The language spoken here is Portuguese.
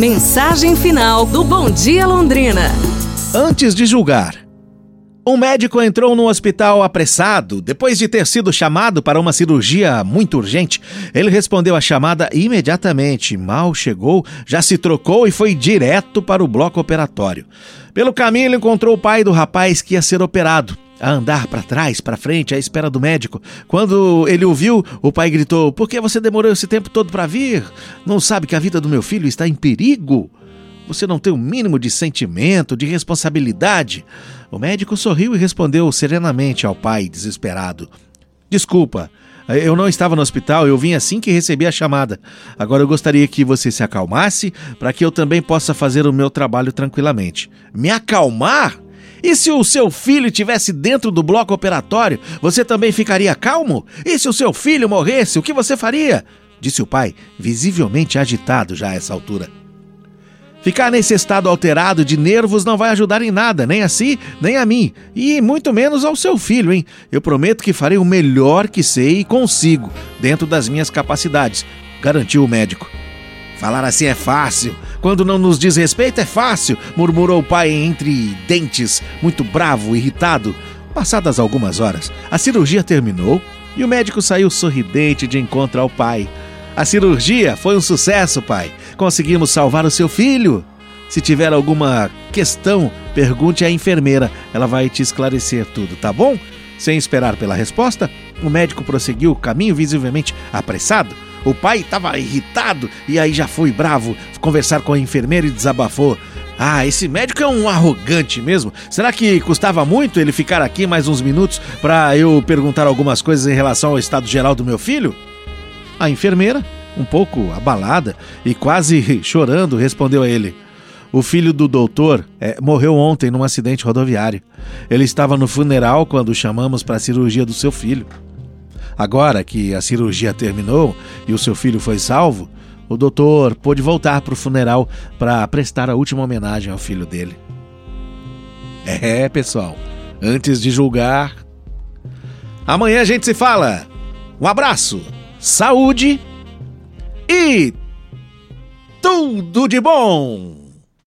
Mensagem final do Bom Dia Londrina. Antes de julgar. Um médico entrou no hospital apressado, depois de ter sido chamado para uma cirurgia muito urgente. Ele respondeu à chamada imediatamente. Mal chegou, já se trocou e foi direto para o bloco operatório. Pelo caminho, ele encontrou o pai do rapaz que ia ser operado a andar para trás, para frente, à espera do médico. Quando ele o viu, o pai gritou: Por que você demorou esse tempo todo para vir? Não sabe que a vida do meu filho está em perigo? Você não tem o um mínimo de sentimento, de responsabilidade? O médico sorriu e respondeu serenamente ao pai, desesperado: Desculpa, eu não estava no hospital, eu vim assim que recebi a chamada. Agora eu gostaria que você se acalmasse para que eu também possa fazer o meu trabalho tranquilamente. Me acalmar? E se o seu filho tivesse dentro do bloco operatório, você também ficaria calmo? E se o seu filho morresse, o que você faria? Disse o pai, visivelmente agitado já a essa altura. Ficar nesse estado alterado de nervos não vai ajudar em nada, nem a si, nem a mim, e muito menos ao seu filho, hein? Eu prometo que farei o melhor que sei e consigo, dentro das minhas capacidades, garantiu o médico. Falar assim é fácil. Quando não nos diz respeito é fácil, murmurou o pai entre dentes, muito bravo, irritado. Passadas algumas horas, a cirurgia terminou e o médico saiu sorridente de encontro ao pai. A cirurgia foi um sucesso, pai. Conseguimos salvar o seu filho. Se tiver alguma questão, pergunte à enfermeira. Ela vai te esclarecer tudo, tá bom? Sem esperar pela resposta, o médico prosseguiu o caminho visivelmente apressado o pai estava irritado e aí já foi bravo conversar com a enfermeira e desabafou. Ah, esse médico é um arrogante mesmo. Será que custava muito ele ficar aqui mais uns minutos para eu perguntar algumas coisas em relação ao estado geral do meu filho? A enfermeira, um pouco abalada e quase chorando, respondeu a ele: O filho do doutor é, morreu ontem num acidente rodoviário. Ele estava no funeral quando chamamos para a cirurgia do seu filho. Agora que a cirurgia terminou e o seu filho foi salvo, o doutor pôde voltar para o funeral para prestar a última homenagem ao filho dele. É, pessoal, antes de julgar. Amanhã a gente se fala. Um abraço, saúde e tudo de bom!